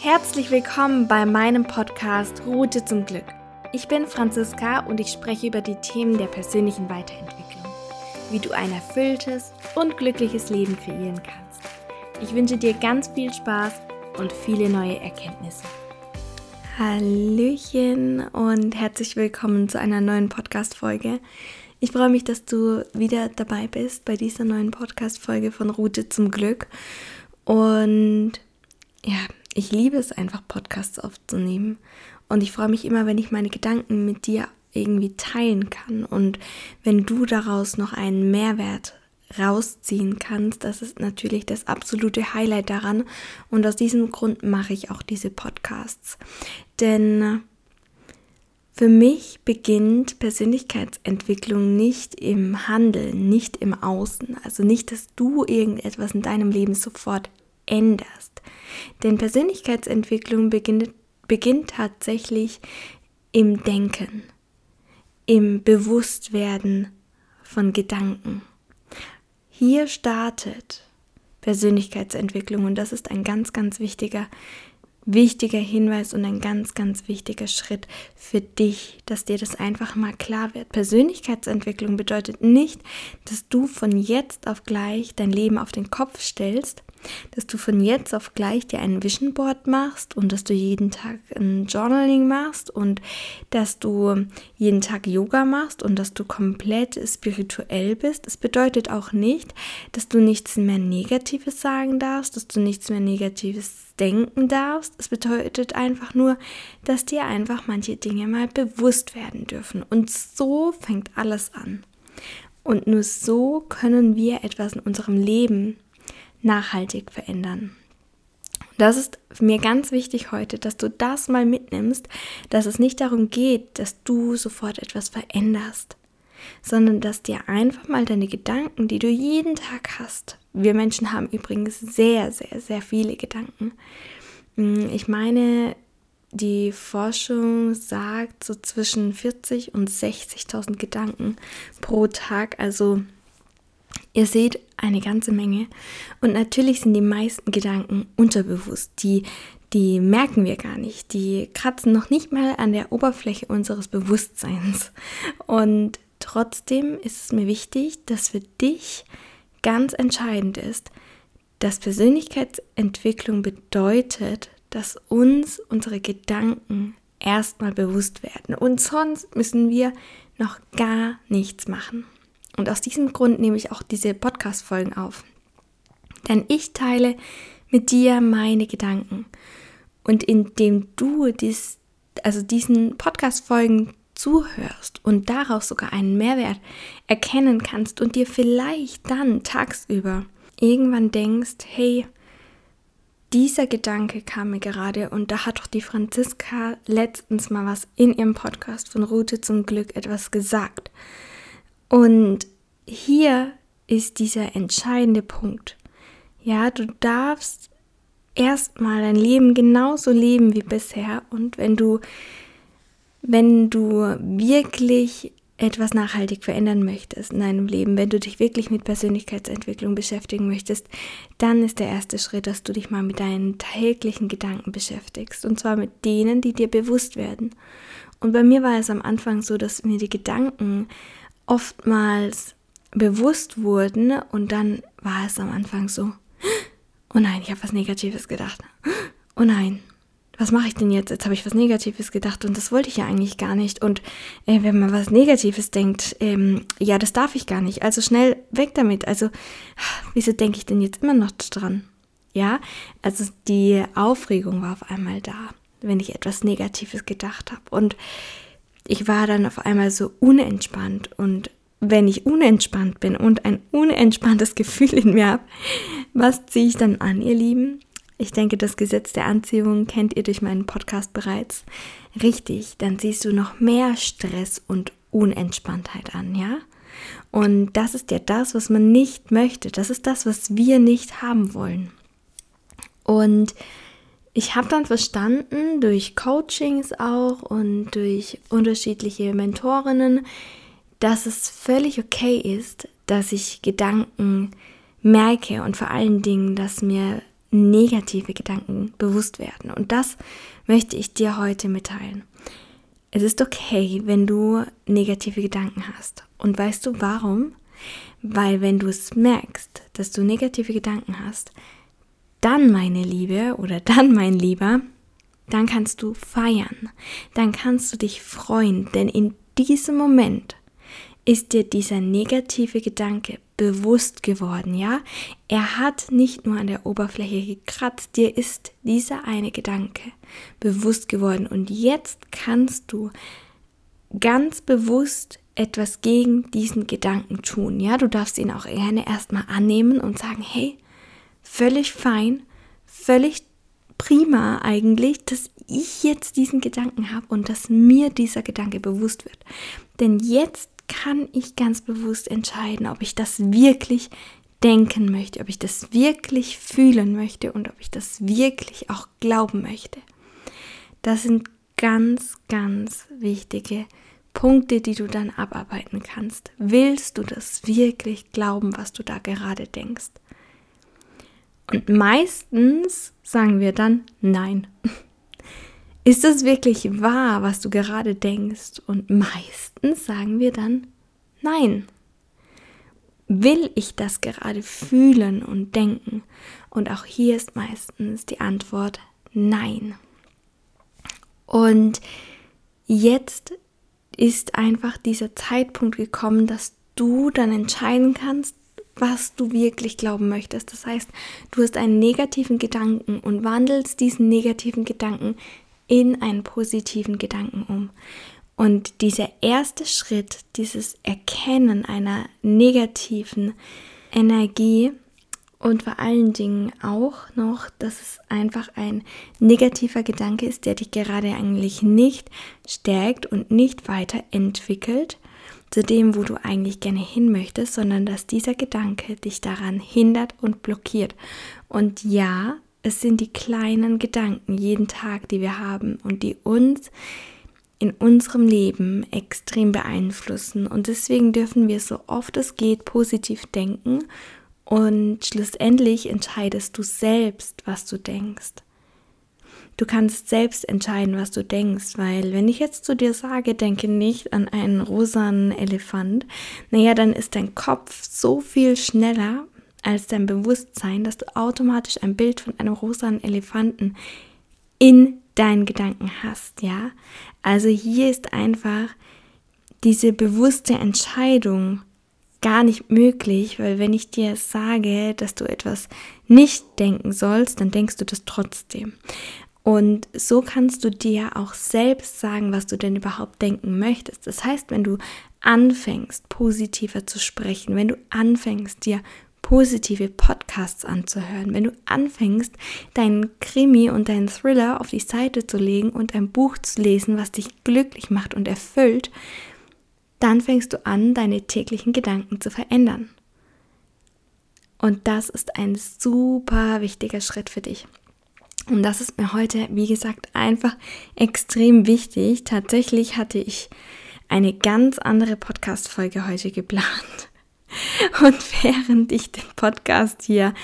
Herzlich willkommen bei meinem Podcast Route zum Glück. Ich bin Franziska und ich spreche über die Themen der persönlichen Weiterentwicklung, wie du ein erfülltes und glückliches Leben kreieren kannst. Ich wünsche dir ganz viel Spaß und viele neue Erkenntnisse. Hallöchen und herzlich willkommen zu einer neuen Podcast-Folge. Ich freue mich, dass du wieder dabei bist bei dieser neuen Podcast-Folge von Route zum Glück. Und ja, ich liebe es einfach, Podcasts aufzunehmen. Und ich freue mich immer, wenn ich meine Gedanken mit dir irgendwie teilen kann. Und wenn du daraus noch einen Mehrwert rausziehen kannst, das ist natürlich das absolute Highlight daran. Und aus diesem Grund mache ich auch diese Podcasts. Denn für mich beginnt Persönlichkeitsentwicklung nicht im Handeln, nicht im Außen. Also nicht, dass du irgendetwas in deinem Leben sofort änderst. Denn Persönlichkeitsentwicklung beginnt, beginnt tatsächlich im Denken, im Bewusstwerden von Gedanken. Hier startet Persönlichkeitsentwicklung und das ist ein ganz, ganz wichtiger wichtiger Hinweis und ein ganz, ganz wichtiger Schritt für dich, dass dir das einfach mal klar wird. Persönlichkeitsentwicklung bedeutet nicht, dass du von jetzt auf gleich dein Leben auf den Kopf stellst dass du von jetzt auf gleich dir ein Vision Board machst und dass du jeden Tag ein Journaling machst und dass du jeden Tag Yoga machst und dass du komplett spirituell bist. Es bedeutet auch nicht, dass du nichts mehr Negatives sagen darfst, dass du nichts mehr Negatives denken darfst. Es bedeutet einfach nur, dass dir einfach manche Dinge mal bewusst werden dürfen. Und so fängt alles an. Und nur so können wir etwas in unserem Leben nachhaltig verändern. Das ist mir ganz wichtig heute, dass du das mal mitnimmst, dass es nicht darum geht, dass du sofort etwas veränderst, sondern dass dir einfach mal deine Gedanken, die du jeden Tag hast, wir Menschen haben übrigens sehr, sehr, sehr viele Gedanken. Hm, ich meine, die Forschung sagt so zwischen 40 und 60.000 Gedanken pro Tag, also Ihr seht eine ganze Menge. Und natürlich sind die meisten Gedanken unterbewusst. Die, die merken wir gar nicht. Die kratzen noch nicht mal an der Oberfläche unseres Bewusstseins. Und trotzdem ist es mir wichtig, dass für dich ganz entscheidend ist, dass Persönlichkeitsentwicklung bedeutet, dass uns unsere Gedanken erstmal bewusst werden. Und sonst müssen wir noch gar nichts machen. Und aus diesem Grund nehme ich auch diese Podcast-Folgen auf. Denn ich teile mit dir meine Gedanken. Und indem du dies, also diesen Podcast-Folgen zuhörst und daraus sogar einen Mehrwert erkennen kannst und dir vielleicht dann tagsüber irgendwann denkst, hey, dieser Gedanke kam mir gerade und da hat doch die Franziska letztens mal was in ihrem Podcast von Route zum Glück etwas gesagt. Und hier ist dieser entscheidende Punkt. Ja, du darfst erstmal dein Leben genauso leben wie bisher und wenn du wenn du wirklich etwas nachhaltig verändern möchtest in deinem Leben, wenn du dich wirklich mit Persönlichkeitsentwicklung beschäftigen möchtest, dann ist der erste Schritt, dass du dich mal mit deinen täglichen Gedanken beschäftigst. Und zwar mit denen, die dir bewusst werden. Und bei mir war es am Anfang so, dass mir die Gedanken oftmals bewusst wurden und dann war es am Anfang so, oh nein, ich habe was Negatives gedacht. Oh nein, was mache ich denn jetzt? Jetzt habe ich was Negatives gedacht und das wollte ich ja eigentlich gar nicht. Und äh, wenn man was Negatives denkt, ähm, ja, das darf ich gar nicht. Also schnell weg damit. Also, wieso denke ich denn jetzt immer noch dran? Ja, also die Aufregung war auf einmal da, wenn ich etwas Negatives gedacht habe. Und ich war dann auf einmal so unentspannt und wenn ich unentspannt bin und ein unentspanntes Gefühl in mir habe, was ziehe ich dann an, ihr Lieben? Ich denke, das Gesetz der Anziehung kennt ihr durch meinen Podcast bereits. Richtig, dann siehst du noch mehr Stress und Unentspanntheit an, ja? Und das ist ja das, was man nicht möchte. Das ist das, was wir nicht haben wollen. Und ich habe dann verstanden, durch Coachings auch und durch unterschiedliche Mentorinnen, dass es völlig okay ist, dass ich Gedanken merke und vor allen Dingen, dass mir negative Gedanken bewusst werden. Und das möchte ich dir heute mitteilen. Es ist okay, wenn du negative Gedanken hast. Und weißt du warum? Weil wenn du es merkst, dass du negative Gedanken hast, dann meine Liebe oder dann mein Lieber, dann kannst du feiern, dann kannst du dich freuen, denn in diesem Moment ist dir dieser negative Gedanke bewusst geworden, ja? Er hat nicht nur an der Oberfläche gekratzt, dir ist dieser eine Gedanke bewusst geworden und jetzt kannst du ganz bewusst etwas gegen diesen Gedanken tun, ja? Du darfst ihn auch gerne erstmal annehmen und sagen, hey, völlig fein, völlig prima eigentlich, dass ich jetzt diesen Gedanken habe und dass mir dieser Gedanke bewusst wird. Denn jetzt kann ich ganz bewusst entscheiden, ob ich das wirklich denken möchte, ob ich das wirklich fühlen möchte und ob ich das wirklich auch glauben möchte. Das sind ganz, ganz wichtige Punkte, die du dann abarbeiten kannst. Willst du das wirklich glauben, was du da gerade denkst? Und meistens sagen wir dann nein. Ist es wirklich wahr, was du gerade denkst? Und meistens sagen wir dann nein. Will ich das gerade fühlen und denken? Und auch hier ist meistens die Antwort nein. Und jetzt ist einfach dieser Zeitpunkt gekommen, dass du dann entscheiden kannst, was du wirklich glauben möchtest. Das heißt, du hast einen negativen Gedanken und wandelst diesen negativen Gedanken in einen positiven Gedanken um. Und dieser erste Schritt, dieses Erkennen einer negativen Energie und vor allen Dingen auch noch, dass es einfach ein negativer Gedanke ist, der dich gerade eigentlich nicht stärkt und nicht weiterentwickelt zu dem, wo du eigentlich gerne hin möchtest, sondern dass dieser Gedanke dich daran hindert und blockiert. Und ja, es sind die kleinen Gedanken jeden Tag, die wir haben und die uns in unserem Leben extrem beeinflussen. Und deswegen dürfen wir so oft es geht positiv denken und schlussendlich entscheidest du selbst, was du denkst. Du kannst selbst entscheiden, was du denkst, weil wenn ich jetzt zu dir sage, denke nicht an einen rosanen Elefant, naja, dann ist dein Kopf so viel schneller als dein Bewusstsein, dass du automatisch ein Bild von einem rosanen Elefanten in deinen Gedanken hast, ja? Also hier ist einfach diese bewusste Entscheidung gar nicht möglich, weil wenn ich dir sage, dass du etwas nicht denken sollst, dann denkst du das trotzdem. Und so kannst du dir auch selbst sagen, was du denn überhaupt denken möchtest. Das heißt, wenn du anfängst, positiver zu sprechen, wenn du anfängst, dir positive Podcasts anzuhören, wenn du anfängst, deinen Krimi und deinen Thriller auf die Seite zu legen und ein Buch zu lesen, was dich glücklich macht und erfüllt, dann fängst du an, deine täglichen Gedanken zu verändern. Und das ist ein super wichtiger Schritt für dich. Und das ist mir heute, wie gesagt, einfach extrem wichtig. Tatsächlich hatte ich eine ganz andere Podcast-Folge heute geplant. Und während ich den Podcast hier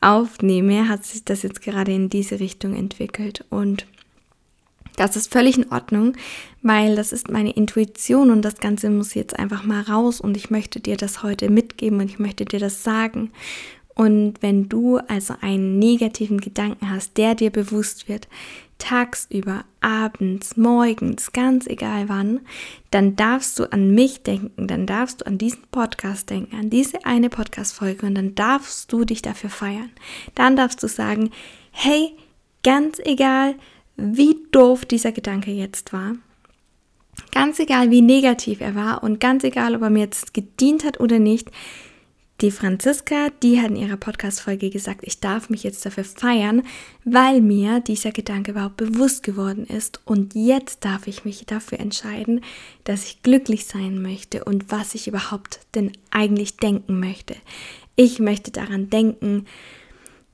aufnehme, hat sich das jetzt gerade in diese Richtung entwickelt. Und das ist völlig in Ordnung, weil das ist meine Intuition und das Ganze muss jetzt einfach mal raus und ich möchte dir das heute mitgeben und ich möchte dir das sagen. Und wenn du also einen negativen Gedanken hast, der dir bewusst wird, tagsüber, abends, morgens, ganz egal wann, dann darfst du an mich denken, dann darfst du an diesen Podcast denken, an diese eine Podcast-Folge und dann darfst du dich dafür feiern. Dann darfst du sagen, hey, ganz egal, wie doof dieser Gedanke jetzt war, ganz egal, wie negativ er war und ganz egal, ob er mir jetzt gedient hat oder nicht, die Franziska, die hat in ihrer Podcast-Folge gesagt, ich darf mich jetzt dafür feiern, weil mir dieser Gedanke überhaupt bewusst geworden ist. Und jetzt darf ich mich dafür entscheiden, dass ich glücklich sein möchte und was ich überhaupt denn eigentlich denken möchte. Ich möchte daran denken,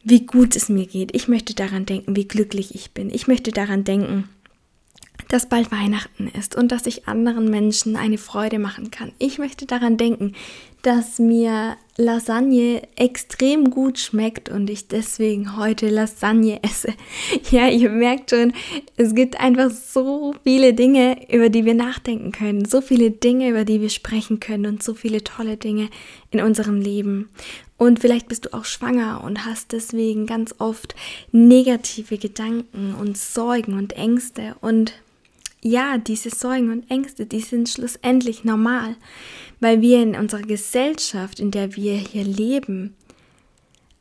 wie gut es mir geht. Ich möchte daran denken, wie glücklich ich bin. Ich möchte daran denken, dass bald Weihnachten ist und dass ich anderen Menschen eine Freude machen kann. Ich möchte daran denken, dass mir Lasagne extrem gut schmeckt und ich deswegen heute Lasagne esse. Ja, ihr merkt schon, es gibt einfach so viele Dinge, über die wir nachdenken können, so viele Dinge, über die wir sprechen können und so viele tolle Dinge in unserem Leben. Und vielleicht bist du auch schwanger und hast deswegen ganz oft negative Gedanken und Sorgen und Ängste und ja, diese Sorgen und Ängste, die sind schlussendlich normal, weil wir in unserer Gesellschaft, in der wir hier leben,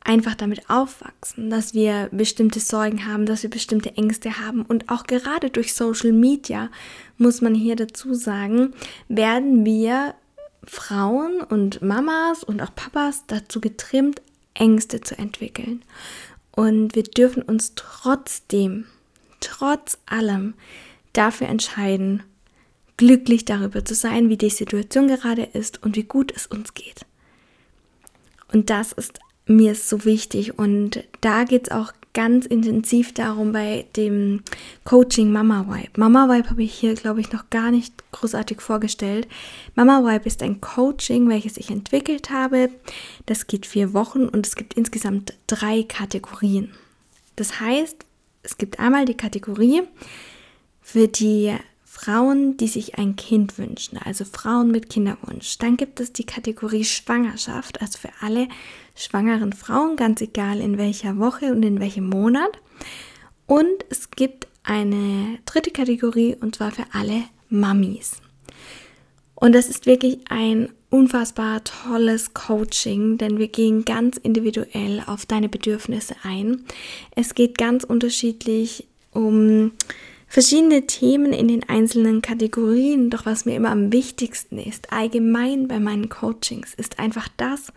einfach damit aufwachsen, dass wir bestimmte Sorgen haben, dass wir bestimmte Ängste haben und auch gerade durch Social Media, muss man hier dazu sagen, werden wir Frauen und Mamas und auch Papas dazu getrimmt, Ängste zu entwickeln. Und wir dürfen uns trotzdem, trotz allem, dafür entscheiden, glücklich darüber zu sein, wie die Situation gerade ist und wie gut es uns geht. Und das ist mir so wichtig und da geht es auch ganz intensiv darum bei dem Coaching Mama Vibe. Mama Vibe habe ich hier, glaube ich, noch gar nicht großartig vorgestellt. Mama Vibe ist ein Coaching, welches ich entwickelt habe. Das geht vier Wochen und es gibt insgesamt drei Kategorien. Das heißt, es gibt einmal die Kategorie, für die Frauen, die sich ein Kind wünschen, also Frauen mit Kinderwunsch. Dann gibt es die Kategorie Schwangerschaft, also für alle schwangeren Frauen, ganz egal in welcher Woche und in welchem Monat. Und es gibt eine dritte Kategorie und zwar für alle Mamis. Und das ist wirklich ein unfassbar tolles Coaching, denn wir gehen ganz individuell auf deine Bedürfnisse ein. Es geht ganz unterschiedlich um verschiedene Themen in den einzelnen Kategorien. Doch was mir immer am wichtigsten ist, allgemein bei meinen Coachings, ist einfach das,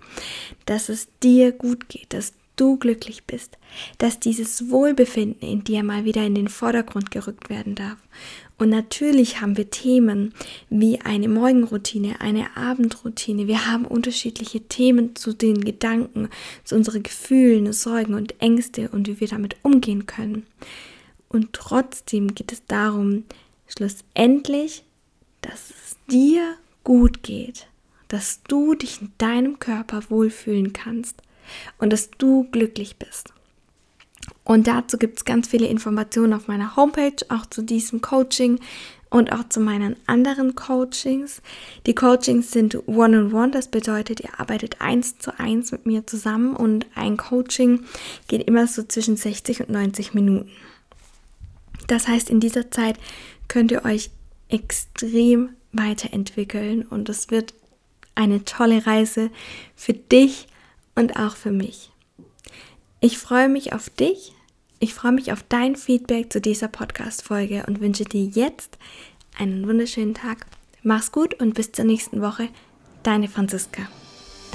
dass es dir gut geht, dass du glücklich bist, dass dieses Wohlbefinden in dir mal wieder in den Vordergrund gerückt werden darf. Und natürlich haben wir Themen wie eine Morgenroutine, eine Abendroutine. Wir haben unterschiedliche Themen zu den Gedanken, zu unseren Gefühlen, Sorgen und Ängste und wie wir damit umgehen können. Und trotzdem geht es darum, schlussendlich, dass es dir gut geht, dass du dich in deinem Körper wohlfühlen kannst und dass du glücklich bist. Und dazu gibt es ganz viele Informationen auf meiner Homepage, auch zu diesem Coaching und auch zu meinen anderen Coachings. Die Coachings sind one-on-one, -on -one, das bedeutet, ihr arbeitet eins zu eins mit mir zusammen und ein Coaching geht immer so zwischen 60 und 90 Minuten. Das heißt, in dieser Zeit könnt ihr euch extrem weiterentwickeln und es wird eine tolle Reise für dich und auch für mich. Ich freue mich auf dich, ich freue mich auf dein Feedback zu dieser Podcast-Folge und wünsche dir jetzt einen wunderschönen Tag. Mach's gut und bis zur nächsten Woche. Deine Franziska.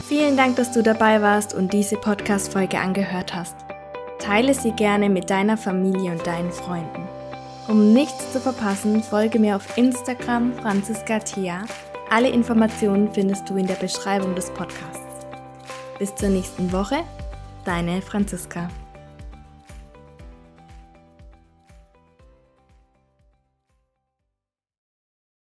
Vielen Dank, dass du dabei warst und diese Podcast-Folge angehört hast. Teile sie gerne mit deiner Familie und deinen Freunden. Um nichts zu verpassen, folge mir auf Instagram Franziska Thea. Alle Informationen findest du in der Beschreibung des Podcasts. Bis zur nächsten Woche, deine Franziska.